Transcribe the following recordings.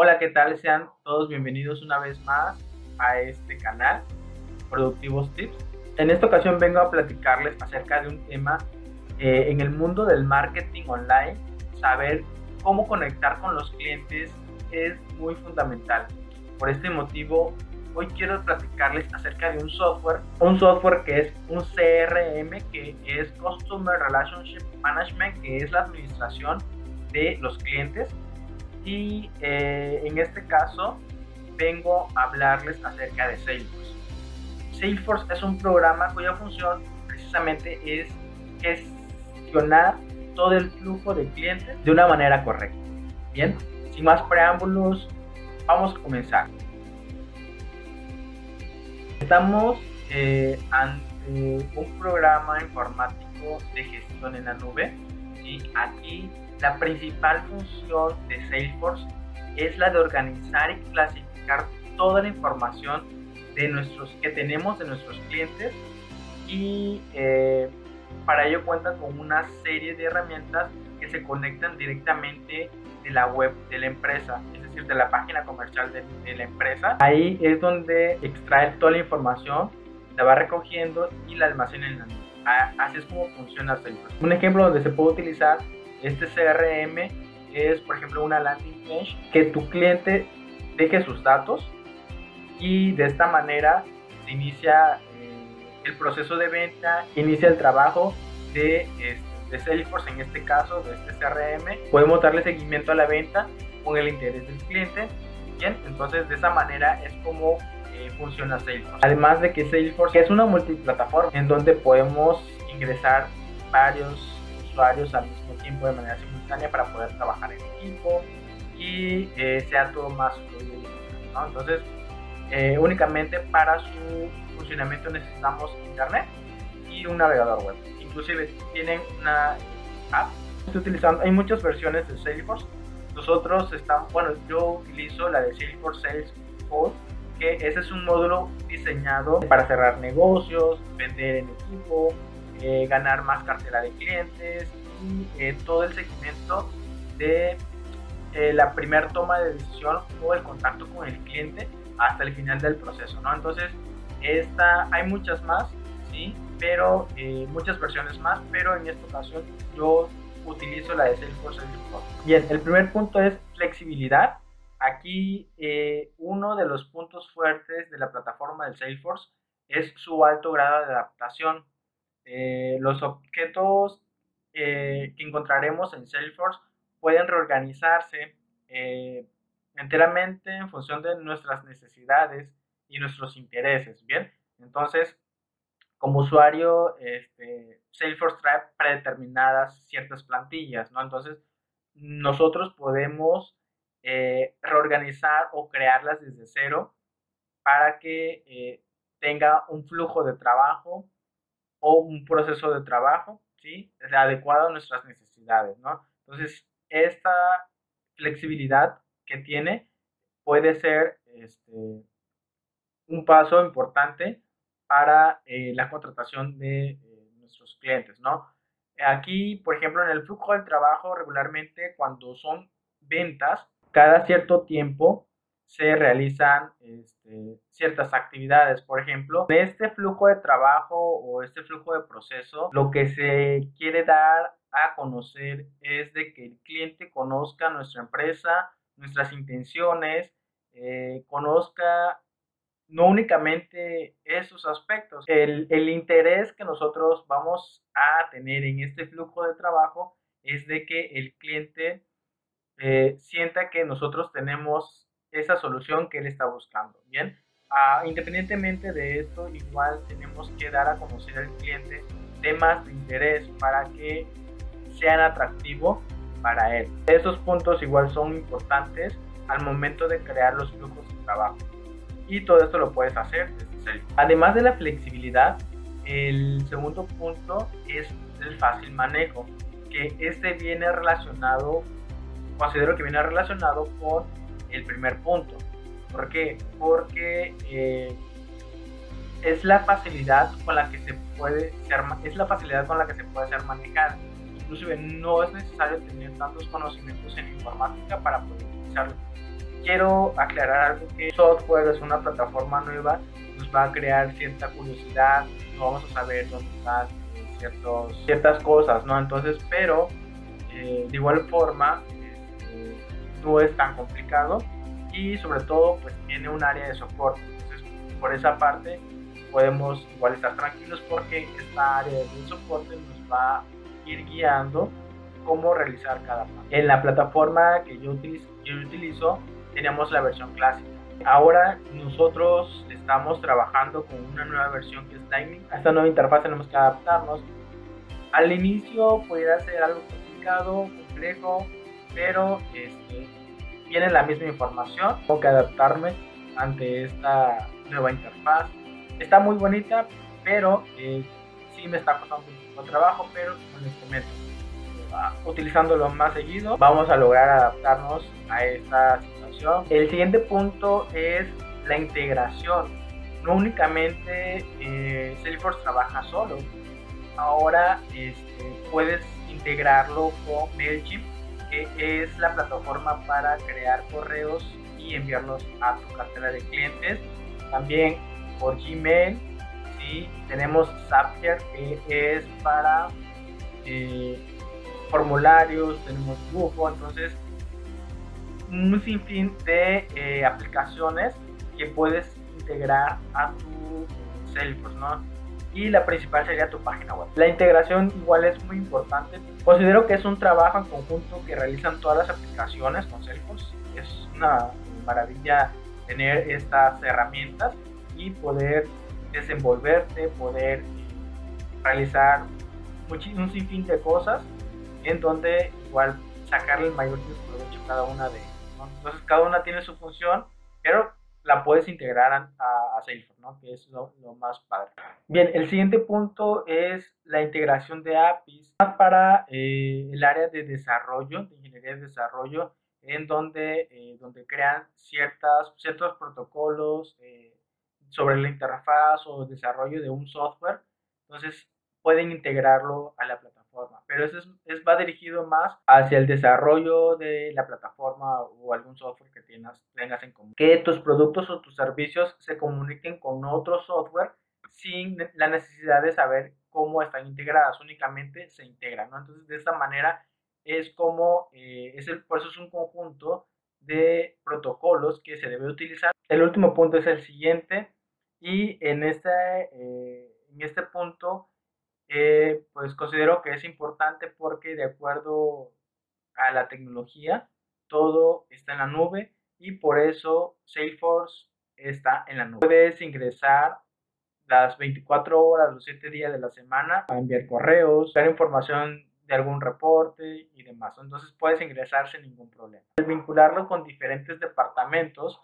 Hola, ¿qué tal? Sean todos bienvenidos una vez más a este canal, Productivos Tips. En esta ocasión vengo a platicarles acerca de un tema eh, en el mundo del marketing online. Saber cómo conectar con los clientes es muy fundamental. Por este motivo, hoy quiero platicarles acerca de un software, un software que es un CRM, que es Customer Relationship Management, que es la administración de los clientes. Y eh, en este caso vengo a hablarles acerca de Salesforce. Salesforce es un programa cuya función precisamente es gestionar todo el flujo de clientes de una manera correcta. Bien, sin más preámbulos, vamos a comenzar. Estamos eh, ante un programa informático de gestión en la nube y aquí la principal función de Salesforce es la de organizar y clasificar toda la información de nuestros, que tenemos de nuestros clientes y eh, para ello cuenta con una serie de herramientas que se conectan directamente de la web de la empresa, es decir, de la página comercial de, la empresa. Ahí es donde extrae toda la información, la va recogiendo y la almacena en la nube. Así es como funciona Salesforce. Un ejemplo donde se puede utilizar este CRM es, por ejemplo, una landing page que tu cliente deje sus datos y de esta manera se inicia eh, el proceso de venta, inicia el trabajo de, este, de Salesforce, en este caso, de este CRM. Podemos darle seguimiento a la venta con el interés del cliente. Bien, entonces de esa manera es como eh, funciona Salesforce. Además de que Salesforce es una multiplataforma en donde podemos ingresar varios usuarios al mismo tiempo de manera simultánea para poder trabajar en equipo y eh, sea todo más fluido. Entonces, eh, únicamente para su funcionamiento necesitamos internet y un navegador web. Inclusive tienen una app. Estoy utilizando, hay muchas versiones de Salesforce. Nosotros estamos, bueno, yo utilizo la de Salesforce Sales Code, que ese es un módulo diseñado para cerrar negocios, vender en equipo, eh, ganar más cartera de clientes y eh, todo el seguimiento de eh, la primera toma de decisión o el contacto con el cliente hasta el final del proceso, ¿no? Entonces, esta, hay muchas más, ¿sí? Pero, muchas versiones más, pero en esta ocasión yo utilizo la de Salesforce Bien, el primer punto es flexibilidad. Aquí uno de los puntos fuertes de la plataforma del Salesforce es su alto grado de adaptación. Eh, los objetos eh, que encontraremos en Salesforce pueden reorganizarse eh, enteramente en función de nuestras necesidades y nuestros intereses, ¿bien? Entonces, como usuario, este, Salesforce trae predeterminadas ciertas plantillas, ¿no? Entonces, nosotros podemos reorganizar o crearlas desde cero para que tenga un flujo de trabajo o un proceso de trabajo, ¿sí? Adecuado a nuestras necesidades, ¿no? Entonces, esta flexibilidad que tiene puede ser este, un paso importante para eh, la contratación de eh, nuestros clientes, ¿no? Aquí, por ejemplo, en el flujo del trabajo, regularmente cuando son ventas, cada cierto tiempo se realizan este, ciertas actividades. Por ejemplo, en este flujo de trabajo o este flujo de proceso, lo que se quiere dar a conocer es de que el cliente conozca nuestra empresa, nuestras intenciones, eh, conozca no únicamente esos aspectos, el, el, interés que nosotros vamos a tener en este flujo de trabajo es de que el cliente eh, sienta que nosotros tenemos esa solución que él está buscando. Bien, ah, independientemente de esto, igual tenemos que dar a conocer al cliente temas de interés para que sean atractivos para él. Esos puntos igual son importantes al momento de crear los flujos de trabajo. Y todo esto lo puedes hacer desde Además de la flexibilidad, el segundo punto es el fácil manejo, que este viene relacionado, considero que viene relacionado con el primer punto. ¿Por qué? Porque eh, es la facilidad con la que se puede ser, es la facilidad con la que se puede ser manejada. Inclusive no es necesario tener tantos conocimientos en informática para poder utilizarlo. quiero aclarar algo que software es una plataforma nueva, nos va a crear cierta curiosidad, no vamos a saber dónde están eh, ciertas cosas, ¿no? Entonces, pero eh, de igual forma este, no es tan complicado y sobre todo pues tiene un área de soporte. Entonces, por esa parte podemos igual estar tranquilos porque esta área de soporte nos va a ir guiando cómo realizar cada paso. En la plataforma que yo utilizo, yo utilizo teníamos la versión clásica. Ahora nosotros estamos trabajando con una nueva versión que es Lightning. A esta nueva interfaz tenemos que adaptarnos. Al inicio pudiera ser algo complicado, complejo, pero este, tiene la misma información. Tengo que adaptarme ante esta nueva interfaz. Está muy bonita, pero eh, sí me está costando un poco trabajo, pero como les comento, utilizándolo más seguido, vamos a lograr adaptarnos a esta situación. El siguiente punto es la integración. No únicamente eh, Salesforce trabaja solo, ahora este, puedes integrarlo con MailChimp, que es la plataforma para crear correos y enviarlos a tu cartera de clientes. También por Gmail, ¿sí? tenemos Zapier, que es para eh, formularios, tenemos Google, entonces un sinfín de eh, aplicaciones que puedes integrar a tu Salesforce, ¿no? Y la principal sería tu página web. La integración igual es muy importante. Considero que es un trabajo en conjunto que realizan todas las aplicaciones con Salesforce. Es una maravilla tener estas herramientas y poder desenvolverte, poder realizar un sinfín de cosas en donde igual sacarle el mayor provecho a cada una de ellas. Entonces cada una tiene su función, pero la puedes integrar a, a Salesforce, ¿no? que es lo, más padre. Bien, el siguiente punto es la integración de APIs para eh, el área de desarrollo, de ingeniería de desarrollo, en donde, eh, donde crean ciertas, ciertos protocolos eh, sobre la interfaz o desarrollo de un software. Entonces pueden integrarlo a la plataforma pero eso es, va dirigido más hacia el desarrollo de la plataforma o algún software que tengas, tengas en común. Que tus productos o tus servicios se comuniquen con otro software sin la necesidad de saber cómo están integradas, únicamente se integran. Entonces, de esta manera es como, eh, es el, por eso es un conjunto de protocolos que se debe utilizar. El último punto es el siguiente y en este, eh, en este punto eh, pues considero que es importante porque de acuerdo a la tecnología, todo está en la nube y por eso Salesforce está en la nube. Puedes ingresar las 24 horas, los 7 días de la semana a enviar correos, dar información de algún reporte y demás. Entonces puedes ingresar sin ningún problema. Vincularlo con diferentes departamentos,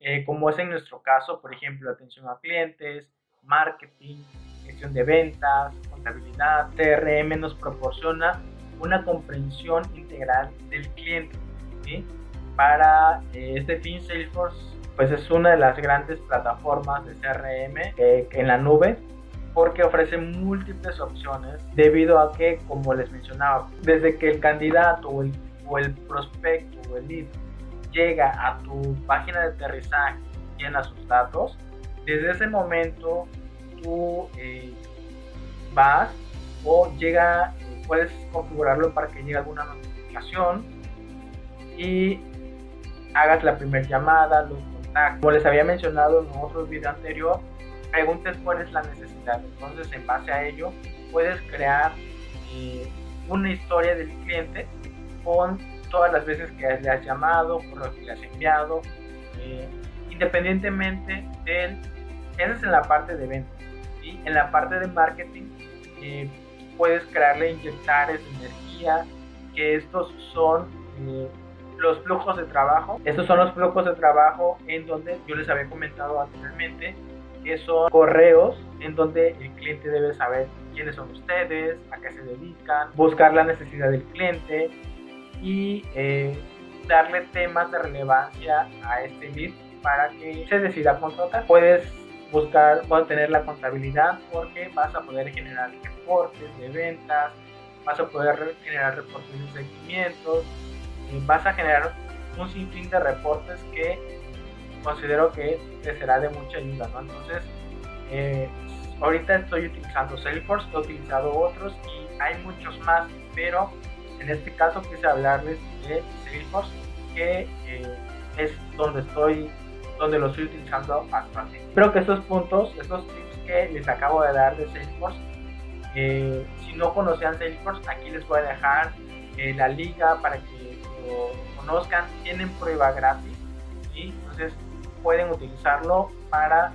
eh, como es en nuestro caso, por ejemplo, atención a clientes, marketing, gestión de ventas, contabilidad, CRM nos proporciona una comprensión integral del cliente. Para eh, este fin, Salesforce pues es una de las grandes plataformas de CRM eh, en la nube porque ofrece múltiples opciones debido a que, como les mencionaba, desde que el candidato o el, o el prospecto o el lead llega a tu página de aterrizaje, llena sus datos, desde ese momento eh, vas o llega, puedes configurarlo para que llegue alguna notificación y hagas la primera llamada, los contactos. Como les había mencionado en otro video anterior, preguntes cuál es la necesidad. Entonces, en base a ello, puedes crear eh, una historia del cliente con todas las veces que le has llamado, por lo que le has enviado, eh, independientemente del... Esa es en la parte de venta. En la parte de marketing eh, puedes crearle inyectares de energía, que estos son eh, los flujos de trabajo. Estos son los flujos de trabajo en donde yo les había comentado anteriormente que son correos en donde el cliente debe saber quiénes son ustedes, a qué se dedican, buscar la necesidad del cliente y eh, darle temas de relevancia a este lead para que se decida contratar. Puedes buscar, a tener la contabilidad porque vas a poder generar reportes de ventas, vas a poder generar reportes de seguimientos, vas a generar un sinfín de reportes que considero que te será de mucha ayuda, ¿no? Entonces, eh, ahorita estoy utilizando Salesforce, he utilizado otros y hay muchos más, pero en este caso quise hablarles de Salesforce, que eh, es donde estoy, donde lo estoy utilizando actualmente. Espero que estos puntos, estos tips que les acabo de dar de Salesforce, eh, si no conocían Salesforce, aquí les voy a dejar eh, la liga para que lo conozcan. Tienen prueba gratis, y entonces pueden utilizarlo para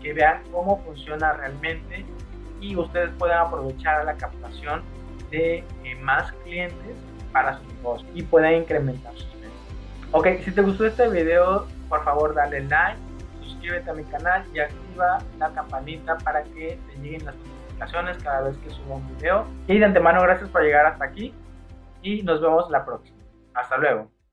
que vean cómo funciona realmente y ustedes puedan aprovechar la captación de más clientes para su negocio y puedan incrementar sus ventas. Ok, si te gustó este video, por favor dale like, suscríbete a mi canal y activa la campanita para que te lleguen las notificaciones cada vez que suba un video. Y de antemano, gracias por llegar hasta aquí y nos vemos la próxima. Hasta luego.